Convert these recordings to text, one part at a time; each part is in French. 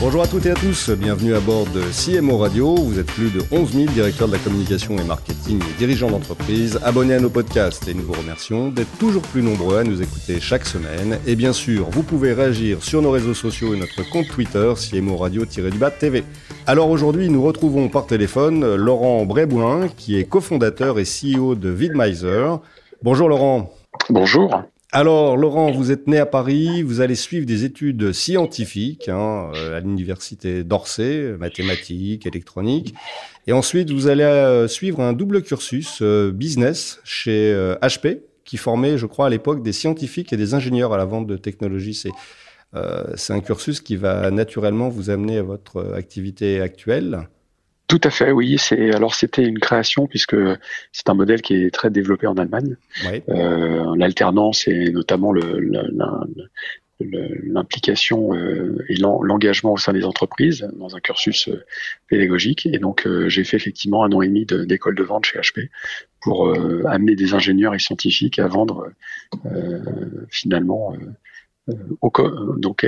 Bonjour à toutes et à tous, bienvenue à bord de CMO Radio. Vous êtes plus de 11 000 directeurs de la communication et marketing et dirigeants d'entreprise abonnés à nos podcasts et nous vous remercions d'être toujours plus nombreux à nous écouter chaque semaine. Et bien sûr, vous pouvez réagir sur nos réseaux sociaux et notre compte Twitter CMO Radio-du-Bas TV. Alors aujourd'hui, nous retrouvons par téléphone Laurent Bréboin qui est cofondateur et CEO de Vidmiser. Bonjour Laurent. Bonjour. Alors, Laurent, vous êtes né à Paris, vous allez suivre des études scientifiques hein, euh, à l'université d'Orsay, mathématiques, électronique, et ensuite vous allez euh, suivre un double cursus euh, business chez HP, qui formait, je crois, à l'époque des scientifiques et des ingénieurs à la vente de technologies. C'est c'est un cursus qui va naturellement vous amener à votre activité actuelle. Tout à fait, oui. C'est alors c'était une création puisque c'est un modèle qui est très développé en Allemagne. Euh, L'alternance et notamment le, l'implication euh, et l'engagement au sein des entreprises dans un cursus euh, pédagogique. Et donc, euh, j'ai fait effectivement un an et demi d'école de, vente chez HP pour amener des ingénieurs et scientifiques à vendre finalement au, donc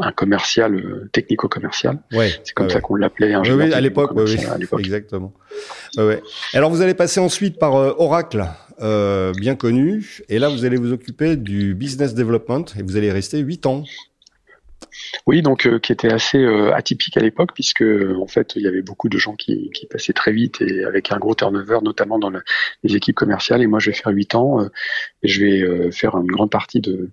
un commercial euh, technico-commercial. Ouais, c'est comme ça qu'on l'appelait. Un oui, à l'époque, oui, exactement. Alors vous allez passer ensuite par euh, Oracle, euh, bien connu, et là vous allez vous occuper du business development et vous allez rester huit ans. Oui, donc euh, qui était assez euh, atypique à l'époque puisque en fait il y avait beaucoup de gens qui, qui, passaient très vite et avec un gros turnover, notamment dans les équipes commerciales. Et moi, je vais faire huit ans euh, et je vais faire une grande partie de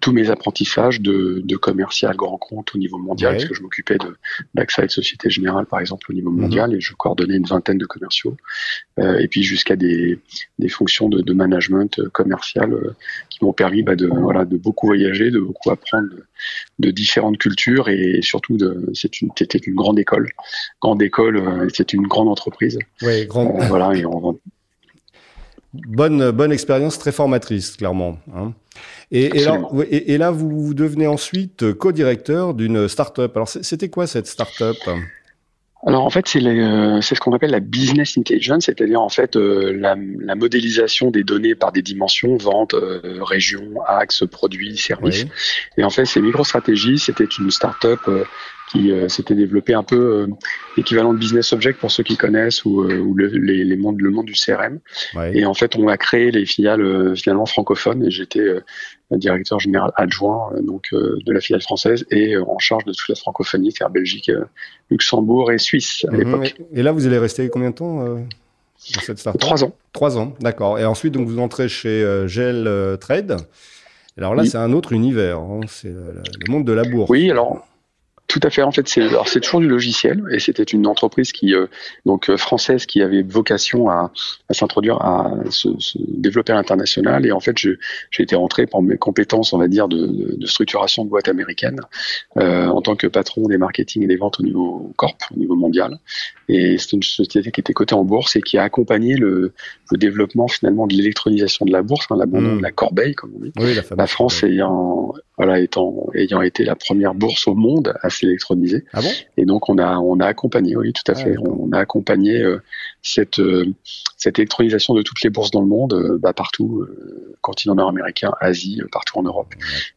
tous mes apprentissages de, de commercial grand compte au niveau mondial, parce que je m'occupais de d'AXA et de Société Générale par exemple au niveau mhm. mondial et je coordonnais une vingtaine de commerciaux et puis jusqu'à des, des fonctions de, de management commercial qui m'ont permis bah, de voilà de beaucoup voyager, de beaucoup apprendre de de différentes cultures et surtout de c'est une c'était une grande école. Grande école euh, c'est une grande entreprise. Oui grande euh, voilà et on bonne bonne expérience très formatrice clairement hein. et, et, là, et, là vous devenez ensuite co-directeur d'une start-up. Alors c'était quoi cette start-up? Alors en fait, c'est euh, ce qu'on appelle la business intelligence, c'est-à-dire en fait euh, la, la, modélisation des données par des dimensions, vente, euh, région, axe, produits, services. Et en fait, ces micro-stratégies, c'était une start-up qui s'était développée un peu équivalent de business object pour ceux qui connaissent ou, ou le, les, les mondes, le monde du CRM. Et en fait, on a créé les filiales finalement francophones et j'étais directeur général adjoint euh, donc euh, de la filiale française et euh, en charge de toute la francophonie, c'est-à-dire Belgique, Luxembourg et Suisse à mhm. l'époque. Et là, vous allez rester combien de temps dans cette startup? Trois ans. Trois ans, d'accord. Et ensuite, donc, vous entrez chez Gel Trade. Alors là, c'est un autre univers. Hein. C'est le, monde de la bourse. Oui, alors tout à fait. En fait, c'est toujours du logiciel et c'était une entreprise qui euh, donc euh, française qui avait vocation à, s'introduire, à se, se, développer à l'international. Et en fait, j'ai été rentré pour mes compétences, on va dire, de, de structuration de boîte américaine euh, en tant que patron des marketing et des ventes au niveau corp, au niveau mondial. Et c'est une société qui était cotée en bourse et qui a accompagné le, le développement finalement de l'électronisation de la bourse, hein, l'abandon mmh. de la corbeille, comme on dit. Oui, la, la France ayant voilà étant ayant été la première bourse au monde à électronisé. Ah bon? Et donc on a on a accompagné, oui, tout à ah, fait. on a accompagné euh, cette euh, cette électronisation de toutes les bourses dans le monde, euh, bah, partout, continent nord-américain, Asie, partout en Europe.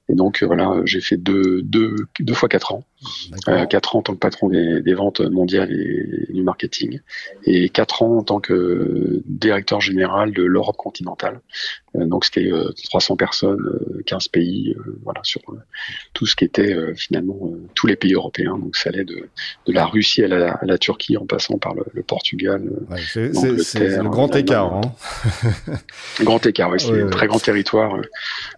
Et donc voilà, j'ai fait deux deux deux fois quatre ans, quatre ans en tant que patron des, des ventes mondiales et, du marketing, et quatre ans en tant que directeur général de l'Europe continentale. Donc c'était 300 personnes, 15 pays, voilà sur tout ce qui était finalement tous les pays européen. Donc ça allait de, de la Russie à la, à la, Turquie en passant par le, le Portugal. Ouais, c'est le grand écart. Hein. grand écart, oui. C'est un très grand territoire, euh,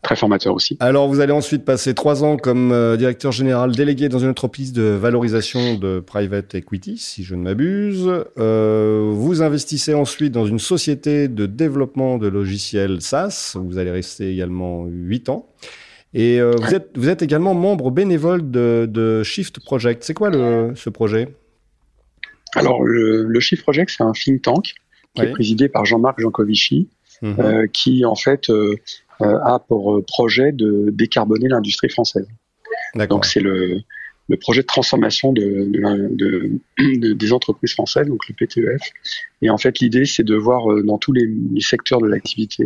très formateur aussi. Alors vous allez ensuite passer trois ans comme euh, directeur général délégué dans une entreprise de valorisation de private equity, si je ne m'abuse. Euh, vous investissez ensuite dans une société de développement de logiciels SaaS. Vous allez rester également huit ans. Et euh, vous, êtes, vous êtes également membre bénévole de, de Shift Project. C'est quoi le, ce projet? Alors, le, le, Shift Project, c'est un think tank qui est présidé par Jean-Marc Jancovici, mhm. euh, qui en fait euh, a pour projet de décarboner l'industrie française. Donc c'est le le projet de transformation de, de, des entreprises françaises, donc le PTEF. Et en fait, l'idée, c'est de voir dans tous les, secteurs de l'activité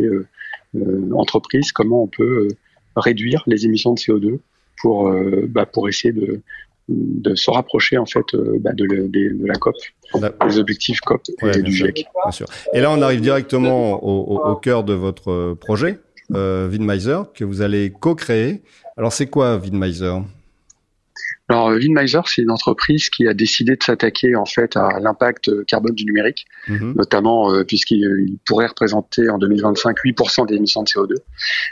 entreprise comment on peut réduire les émissions de CO2 pour, bah, pour essayer de, de se rapprocher en fait bah, de, de, la COP, des objectifs COP et du GIEC. Bien sûr. Et là, on arrive directement au, au, cœur de votre projet, euh, que vous allez co-créer. Alors, c'est quoi Vinmiser alors, Vinmiser, c'est une entreprise qui a décidé de s'attaquer en fait à l'impact carbone du numérique, mhm. notamment euh, puisqu'il pourrait représenter en 2025 8% des émissions de CO2.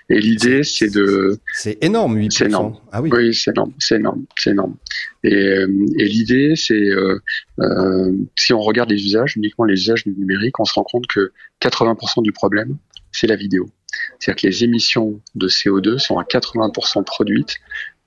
Et l'idée, c'est de... C'est énorme, 8%. C'est énorme. Ah oui. Oui, c'est énorme, c'est énorme, c'est énorme. Et, euh, et l'idée, c'est euh, euh, si on regarde les usages, uniquement les usages du numérique, on se rend compte que 80% du problème, c'est la vidéo. C'est-à-dire que les émissions de CO2 sont à 80% produites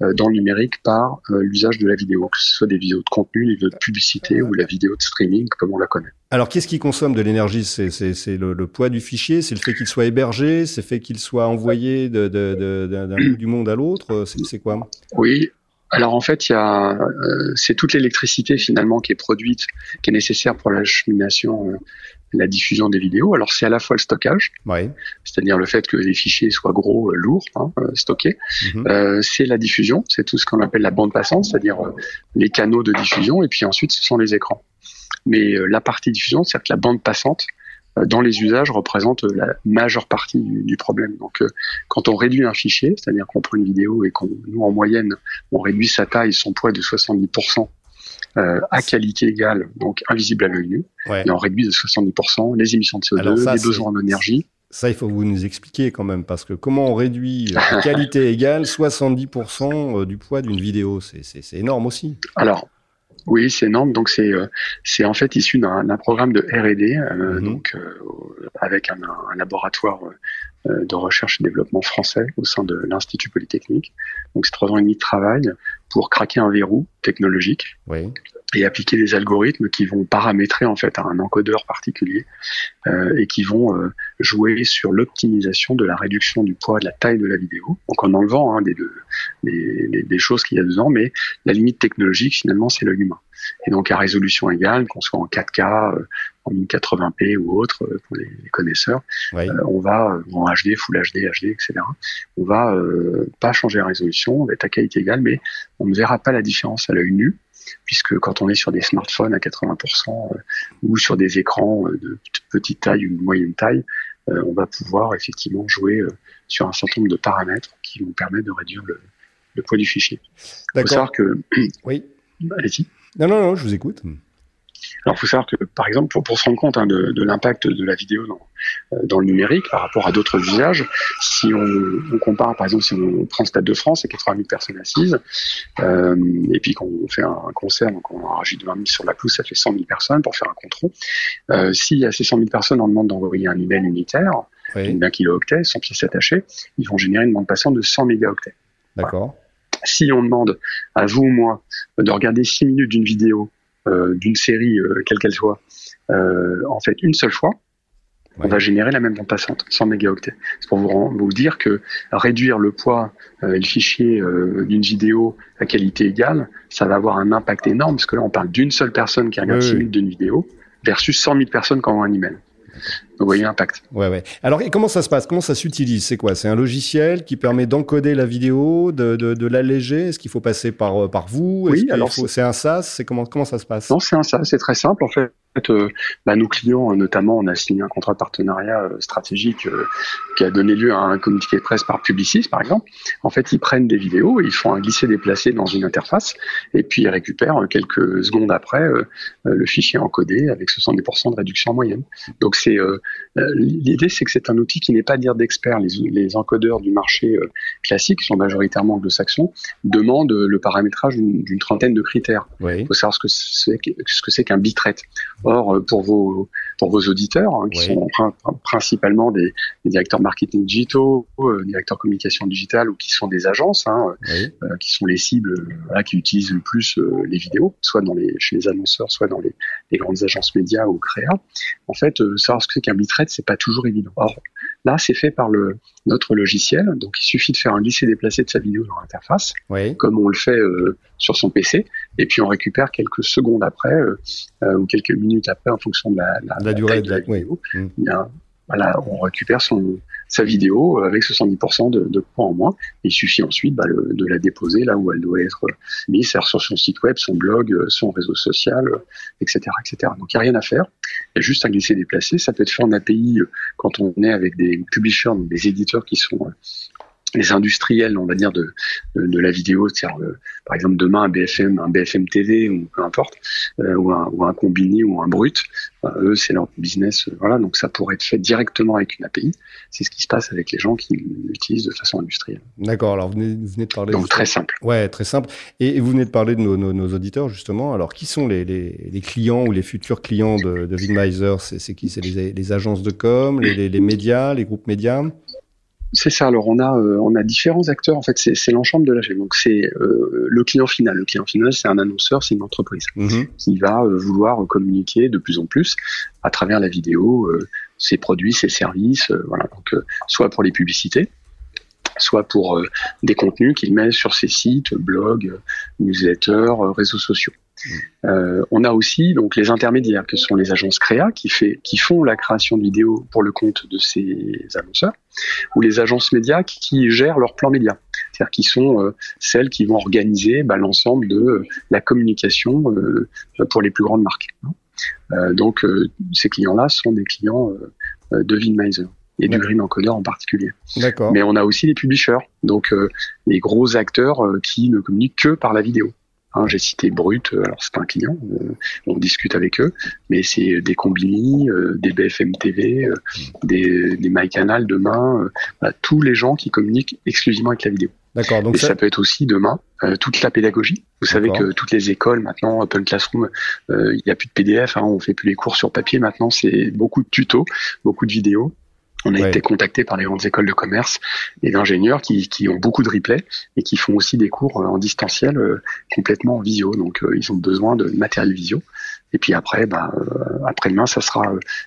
euh, dans le numérique par euh, l'usage de la vidéo, que ce soit des vidéos de contenu, des vidéos de publicité ou la vidéo de streaming comme on la connaît. Alors qu'est-ce qui consomme de l'énergie? C'est le, le, poids du fichier, c'est le fait qu'il soit hébergé, c'est le fait qu'il soit envoyé d'un bout du monde à l'autre, c'est quoi? Oui, alors en fait, il y a, euh, c'est toute l'électricité finalement qui est produite, qui est nécessaire pour l'acheminement la diffusion des vidéos. Alors c'est à la fois le stockage, c'est-à-dire le fait que les fichiers soient gros, euh, lourds, hein, euh, stockés. Mhm. Euh, c'est la diffusion, c'est tout ce qu'on appelle la bande passante, c'est-à-dire les canaux de diffusion, et puis ensuite ce sont les écrans. Mais la partie diffusion, c'est-à-dire que la bande passante dans les usages représente la majeure partie du, problème. Donc, quand on réduit un fichier, c'est-à-dire qu'on prend une vidéo et qu'on, nous en moyenne, on réduit sa taille, son poids de 70%, euh, à qualité égale, donc invisible à l'œil nu, et on réduit de 70% les émissions de CO2, les besoins en énergie. Ça, il faut vous nous expliquer quand même, parce que comment on réduit à qualité égale 70% euh, du poids d'une vidéo? C'est énorme aussi. Alors, oui, c'est énorme. Donc c'est euh, c'est en fait issu d'un programme de R&D, mhm. donc avec un, un laboratoire de recherche et développement français au sein de l'Institut Polytechnique. Donc c'est trois ans et demi de travail pour craquer un verrou technologique et appliquer des algorithmes qui vont paramétrer en fait un encodeur particulier euh, et qui vont euh, jouer sur l'optimisation de la réduction du poids de la taille de la vidéo, donc en enlevant hein, des, des, des, choses qu'il y a dedans, mais la limite technologique finalement c'est l'œil humain. Et donc à résolution égale, qu'on soit en 4K, euh, en 1080p ou autre euh, pour les, connaisseurs, euh, on va en HD, Full HD, HD, etc. On va pas changer la résolution, on va être à qualité égale, mais on ne verra pas la différence à l'œil nu puisque quand on est sur des smartphones à 80% ou sur des écrans de petite taille ou de moyenne taille, on va pouvoir effectivement jouer sur un certain nombre de paramètres qui vont permettre de réduire le, le poids du fichier. Il faut savoir que... Oui. Allez-y. Non, non, non, je vous écoute. Alors, il faut savoir que, par exemple, pour, se rendre compte hein, de, l'impact de la vidéo dans, euh, dans le numérique par rapport à d'autres usages, si on, compare, par exemple, si on prend Stade de France, a 80 000 personnes assises, euh, et puis qu'on fait un, concert, donc on rajoute 20 000 sur la pelouse, ça fait 100 000 personnes pour faire un contrôle. Euh, si à ces 100 000 personnes, on demande d'envoyer un email unitaire, oui. d'un kilooctet, sans pièces attachées, ils vont générer une bande passante de 100 mégaoctets. D'accord si on demande à vous ou moi de regarder 6 minutes d'une vidéo, d'une série, euh, quelle qu'elle soit, euh, en fait une seule fois, on va générer la même bande passante, 100 mégaoctets. C'est pour vous, vous, dire que réduire le poids et le fichier d'une vidéo à qualité égale, ça va avoir un impact énorme, parce que là on parle d'une seule personne qui regarde 6 minutes d'une vidéo, versus 100 000 personnes qui envoient un email. Vous voyez l'impact. Ouais, ouais. Alors, et comment ça se passe? Comment ça s'utilise? C'est quoi? C'est un logiciel qui permet d'encoder la vidéo, de, de, de l'alléger? Est-ce qu'il faut passer par, euh, par vous? Oui, alors c'est un SaaS? C'est comment, comment ça se passe? Non, c'est un SaaS. C'est très simple. En fait, euh, bah, nos clients, notamment, on a signé un contrat de partenariat euh, stratégique euh, qui a donné lieu à un communiqué de presse par Publicis, par exemple. En fait, ils prennent des vidéos, ils font un glisser-déplacer dans une interface, et puis ils récupèrent quelques secondes après le fichier encodé avec 70% de réduction en moyenne. Donc, c'est l'idée, c'est que c'est un outil qui n'est pas dire d'experts. Les, les, encodeurs du marché classique, qui sont majoritairement anglo-saxons, demandent le paramétrage d'une trentaine de critères. Il faut savoir ce que c'est qu'un bitrate. Or, euh, pour vos pour vos auditeurs, hein, qui sont principalement des, directeurs marketing digitaux, euh, directeurs communication digitale ou qui sont des agences, hein, euh, qui sont les cibles qui utilisent le plus les vidéos, soit dans les chez les annonceurs, soit dans les, les grandes agences médias ou créa, en fait, euh, savoir ce que c'est qu'un bitrate, c'est pas toujours évident. Or, là, c'est fait par le, notre logiciel, donc il suffit de faire un glisser-déplacer de sa vidéo dans l'interface, comme on le fait euh, sur son PC, et puis on récupère quelques secondes après, euh, ou quelques minutes après, en fonction de la, la, durée de la, vidéo. Mm. Il y a voilà, on récupère son, sa vidéo avec 70% de, de points en moins. Il suffit ensuite bah, de la déposer là où elle doit être mise, sur son site web, son blog, son réseau social, etc., etc. Donc il n'y a rien à faire. Il y a juste à glisser déplacer. Ça peut être fait en API quand on est avec des publishers, des éditeurs qui sont les industriels, on va dire, de, de, la vidéo, c'est-à-dire, euh, par exemple, demain, un BFM, un BFM TV, ou peu importe, euh, ou, un, ou un combiné ou un brut, euh, eux, c'est leur business, voilà, donc ça pourrait être fait directement avec une API. C'est ce qui se passe avec les gens qui l'utilisent de façon industrielle. D'accord, alors vous venez, vous venez de parler... Donc très simple. Ouais, très simple. Et, vous venez de parler de nos, nos, auditeurs, justement. Alors, qui sont les, les, les, clients ou les futurs clients de, de Vigmizer C'est qui? C'est les, les, agences de com, les, les médias, les groupes médias? C'est ça. Alors on a euh, on a différents acteurs. En fait, c'est l'ensemble de la chaîne. Donc c'est euh, le client final. Le client final, c'est un annonceur, c'est une entreprise mhm. qui va euh, vouloir communiquer de plus en plus à travers la vidéo ses produits, ses services. voilà. Donc soit pour les publicités, soit pour des contenus qu'il met sur ses sites, blogs, newsletters, réseaux sociaux. Euh, on a aussi donc les intermédiaires que sont les agences créa qui fait qui font la création de vidéos pour le compte de ces annonceurs ou les agences médias qui, gèrent leur plan média, c'est-à-dire qui sont euh, celles qui vont organiser bah, l'ensemble de euh, la communication pour les plus grandes marques. donc ces clients-là sont des clients de Vinmiser et du Green Encoder en particulier. Mais on a aussi les publishers, donc les gros acteurs qui ne communiquent que par la vidéo. Hein, j'ai cité Brut, euh, alors c'est pas un client, euh, on discute avec eux, mais c'est des Combini, euh, des BFM TV, des, des MyCanal demain, bah, tous les gens qui communiquent exclusivement avec la vidéo. D'accord. Donc Et ça... peut être aussi demain toute la pédagogie. Vous savez que toutes les écoles maintenant, Open Classroom, il n'y a plus de PDF, hein, on fait plus les cours sur papier. Maintenant, c'est beaucoup de tutos, beaucoup de vidéos. On a été contacté par les grandes écoles de commerce et d'ingénieurs qui, qui, ont beaucoup de replays et qui font aussi des cours euh, en distanciel euh, complètement en visio. Donc euh, ils ont besoin de matériel visio. Et puis après, bah, après-demain, ça sera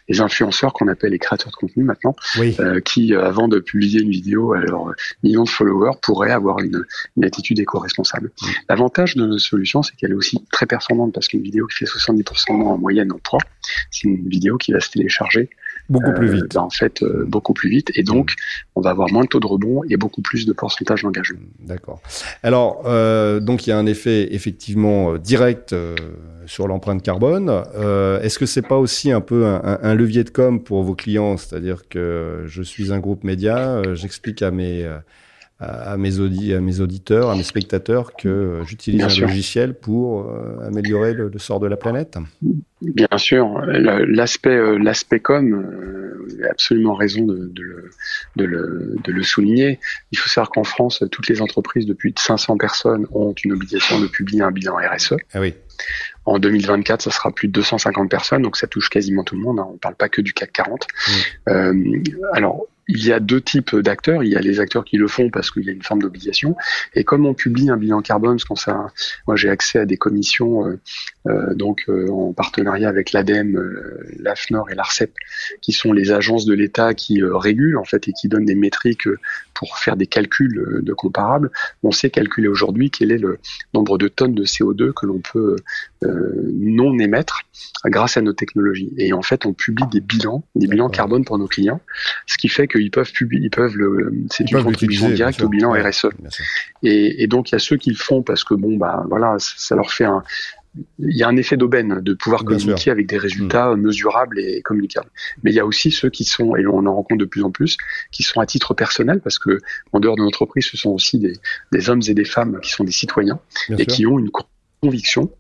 les influenceurs qu'on appelle les créateurs de contenu maintenant, qui avant de publier une vidéo à leurs millions de followers pourraient avoir une, une attitude éco-responsable. L'avantage de notre solution, c'est qu'elle est aussi très performante parce qu'une vidéo qui fait 70% en moyenne en 3, c'est une vidéo qui va se télécharger beaucoup plus vite. Bah, en fait, beaucoup plus vite. Et donc, on va avoir moins de taux de rebond et beaucoup plus de pourcentage d'engagement. D'accord. Alors, euh, donc il y a un effet effectivement euh, direct euh, sur l'empreinte carbone. Euh, Est-ce que c'est pas aussi un peu un, un, levier de com pour vos clients? C'est-à-dire que je suis un groupe média, euh, j'explique à mes à mes, à mes auditeurs, à mes spectateurs que j'utilise un logiciel pour améliorer le, sort de la planète Bien sûr, l'aspect l'aspect com vous avez absolument raison de, de, le, de, le, de, le, souligner. Il faut savoir qu'en France, toutes les entreprises de plus de 500 personnes ont une obligation de publier un bilan RSE. Ah oui. En 2024, ça sera plus de 250 personnes, donc ça touche quasiment tout le monde. Hein. On ne parle pas que du CAC 40. Euh, alors, il y a deux types d'acteurs. Il y a les acteurs qui le font parce qu'il y a une forme d'obligation. Et comme on publie un bilan carbone, parce qu'on ça, moi j'ai accès à des commissions, euh, euh donc euh, en partenariat avec l'ADEME, euh, l'AFNOR et l'ARCEP, qui sont les agences de l'État qui régulent en fait et qui donnent des métriques pour faire des calculs de comparables. On sait calculer aujourd'hui quel est le nombre de tonnes de CO2 que l'on peut non émettre grâce à nos technologies. Et en fait, on publie des bilans, des bilans carbone pour nos clients, ce qui fait qu'ils peuvent publier, ils peuvent le, c'est une contribution directe au bilan RSE. Et, et, donc il y a ceux qui le font parce que bon bah voilà, ça leur fait un, il y a un effet d'aubaine de pouvoir communiquer avec des résultats mm. mesurables et communicables. Mais il y a aussi ceux qui sont, et on en rencontre de plus en plus, qui sont à titre personnel, parce que en dehors de l'entreprise, ce sont aussi des, des, hommes et des femmes qui sont des citoyens et qui ont une conviction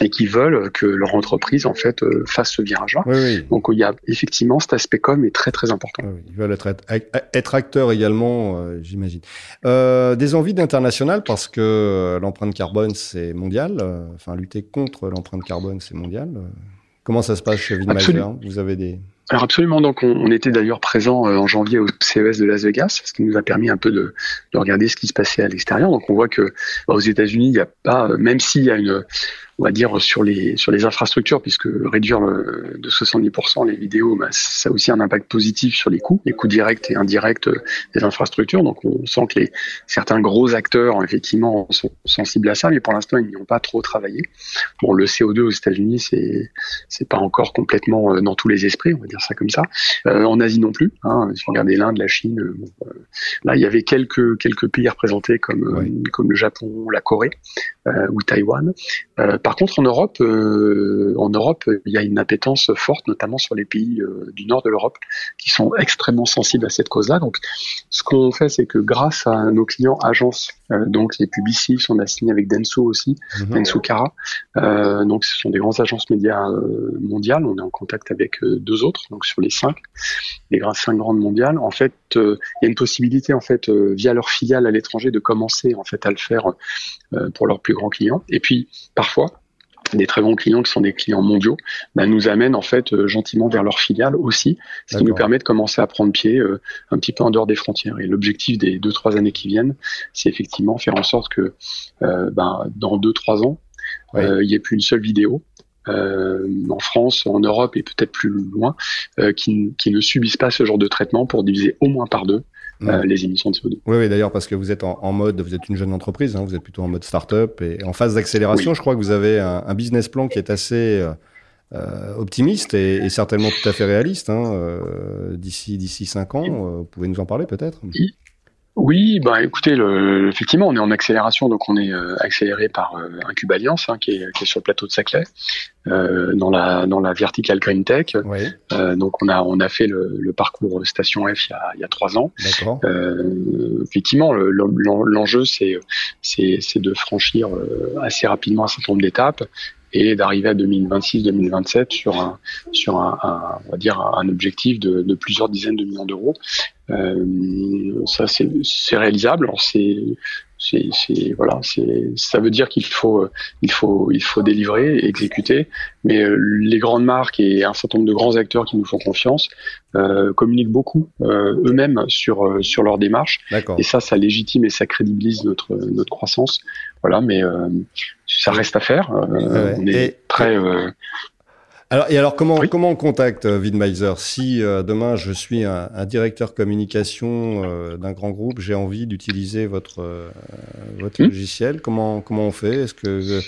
et qui veulent que leur entreprise en fait euh, fasse ce virage-là. Donc il y a effectivement cet aspect com est très très important. ils veulent être, être acteurs également, euh, j'imagine. Euh, des envies d'international parce que l'empreinte carbone c'est mondial. Enfin lutter contre l'empreinte carbone c'est mondial. Comment ça se passe chez Vinmeister Vous avez des alors absolument, donc on, était d'ailleurs présent en janvier au CES de Las Vegas, ce qui nous a permis un peu de, de regarder ce qui se passait à l'extérieur. Donc on voit que bah, aux États-Unis, il n'y a pas, même s'il y a une on va dire sur les sur les infrastructures, puisque réduire de 70% les vidéos, bah, ça a aussi un impact positif sur les coûts, les coûts directs et indirects des infrastructures. Donc on sent que les certains gros acteurs effectivement sont sensibles à ça, mais pour l'instant ils n'y ont pas trop travaillé. Bon, le CO2 aux États-Unis, c'est c'est pas encore complètement dans tous les esprits, on va dire ça comme ça. en Asie non plus. Hein, si vous regardez l'Inde, la Chine, là il y avait quelques quelques pays représentés comme comme le Japon, la Corée euh, ou Taïwan. Euh, par contre, en Europe, euh, en Europe, il y a une appétence forte, notamment sur les pays du nord de l'Europe, qui sont extrêmement sensibles à cette cause-là. Donc, ce qu'on fait, c'est que grâce à nos clients agences, donc les Publicis, on a signé avec Denso aussi, mmh. Denso Cara. donc, ce sont des grandes agences médias mondiales. On est en contact avec deux autres, donc sur les cinq, les cinq grandes mondiales. En fait, il y a une possibilité, en fait, via leur filiale à l'étranger, de commencer en fait à le faire euh, pour leurs plus grands clients. Et puis parfois, des très grands clients qui sont des clients mondiaux, bah, nous amènent en fait euh, gentiment vers leur filiale aussi, ce qui nous permet de commencer à prendre pied euh, un petit peu en dehors des frontières. Et l'objectif des deux trois années qui viennent, c'est effectivement faire en sorte que ben, dans deux trois ans, il n'y ait plus une seule vidéo. en France, en Europe et peut-être plus loin, qui, qui ne subissent pas ce genre de traitement pour diviser au moins par deux euh, les émissions de CO2. Oui, oui d'ailleurs, parce que vous êtes en, mode, vous êtes une jeune entreprise, hein, vous êtes plutôt en mode start-up et en phase d'accélération. Je crois que vous avez un, business plan qui est assez euh, euh, optimiste et, certainement tout à fait réaliste. Hein, d'ici d'ici cinq ans, vous pouvez nous en parler peut-être? Oui, bah écoutez, le, effectivement, on est en accélération, donc on est euh, accéléré par euh, Incube Alliance, hein, qui, est, qui, est, sur le plateau de Saclay, euh, dans la dans la verticale Green Tech. Euh, donc on a on a fait le, le, parcours Station F il y a, il y a trois ans. Euh, effectivement, l'enjeu c'est c'est de franchir assez rapidement un certain nombre d'étapes et d'arriver à 2026-2027 sur un sur un, on va dire un objectif de, plusieurs dizaines de millions d'euros. Euh, ça c'est réalisable. C'est c'est voilà, c'est ça veut dire qu'il faut il faut il faut délivrer, exécuter. Mais euh, les grandes marques et un certain nombre de grands acteurs qui nous font confiance euh, communiquent beaucoup euh, eux-mêmes sur euh, sur leur démarche. Et ça, ça légitime et ça crédibilise notre notre croissance. Voilà, mais ça reste à faire. on est très alors, et alors, comment, comment on contacte euh, Vidmeiser Si euh, demain je suis un, directeur communication euh, d'un grand groupe, j'ai envie d'utiliser votre, votre hmm. logiciel, comment, comment on fait? Est-ce que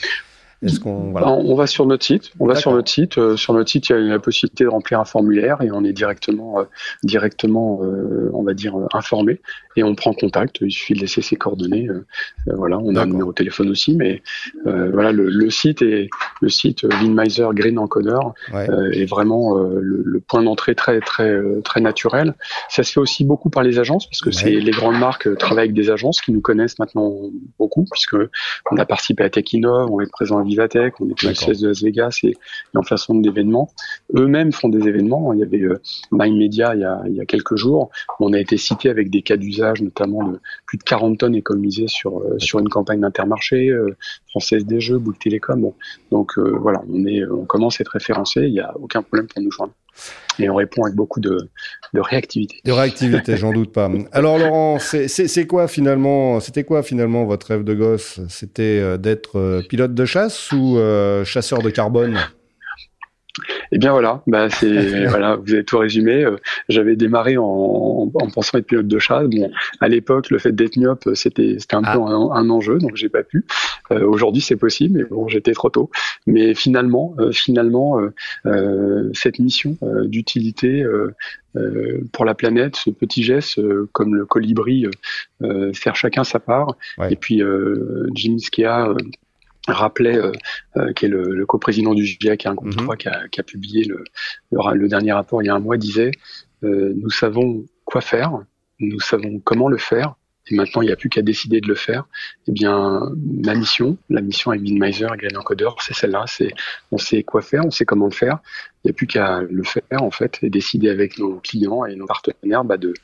qu'on voilà. on va sur notre site. On va sur notre site. Euh, sur notre site, il y a la possibilité de remplir un formulaire et on est directement, euh, directement, euh, on va dire informé et on prend contact. Il suffit de laisser ses coordonnées. voilà, on a un numéro de téléphone aussi, mais voilà, le, le, site est le site Winmiser Green Encoder est vraiment le, le, point d'entrée très très très naturel. Ça se fait aussi beaucoup par les agences parce que c'est les grandes marques travaillent avec des agences qui nous connaissent maintenant beaucoup puisque on a participé à Techinov, on est présent Vivatech, on est le de Las Vegas et, en façon d'événements. Eux-mêmes font des événements. Il y avait euh, Mind Media il y, a, il y a quelques jours. On a été cité avec des cas d'usage, notamment de plus de 40 tonnes économisées sur euh, sur une campagne d'intermarché, euh, Française des Jeux, Bouygues Télécom. Bon. Donc euh, voilà, on est, on commence à être référencé. Il n'y a aucun problème pour nous joindre. Et on répond avec beaucoup de, réactivité. De réactivité, j'en doute pas. Alors Laurent, c'est quoi finalement C'était quoi finalement votre rêve de gosse? C'était d'être pilote de chasse ou chasseur de carbone? Eh bien voilà, bah c'est voilà, vous avez tout résumé. Euh, j'avais démarré en, en, pensant être pilote de chasse. Bon, à l'époque, le fait d'être myope, c'était c'était un peu ah. un, enjeu, donc j'ai pas pu. Euh, Aujourd'hui, c'est possible, mais bon, j'étais trop tôt. Mais finalement, euh, finalement, euh, cette mission d'utilité pour la planète, ce petit geste, comme le colibri, faire chacun sa part. Et puis Jim Skia rappelait, euh, euh, qui est le, le coprésident du GIEC, un groupe 3 mhm. qui, a, qui, a, publié le, le, dernier rapport il y a un mois, disait euh, Nous savons quoi faire, nous savons comment le faire, et maintenant il n'y a plus qu'à décider de le faire. Eh bien, ma mission, la mission avec Minmiser et Green Encoder, c'est celle-là on sait quoi faire, on sait comment le faire, il n'y a plus qu'à le faire en fait et décider avec nos clients et nos partenaires bah, de,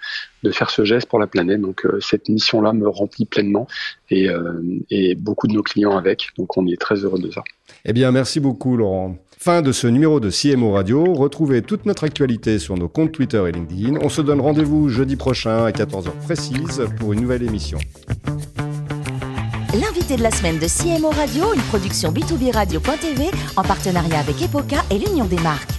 de faire ce geste pour la planète. Donc euh, cette mission-là me remplit pleinement et, euh, et beaucoup de nos clients avec. Donc on est très heureux de ça. Eh bien, merci beaucoup Laurent. Fin de ce numéro de CMO Radio. Retrouvez toute notre actualité sur nos comptes Twitter et LinkedIn. On se donne rendez-vous jeudi prochain à 14h précise pour une nouvelle émission. L'invité de la semaine de CMO Radio, une production B2B Radio.tv en partenariat avec Epoca et l'Union des marques.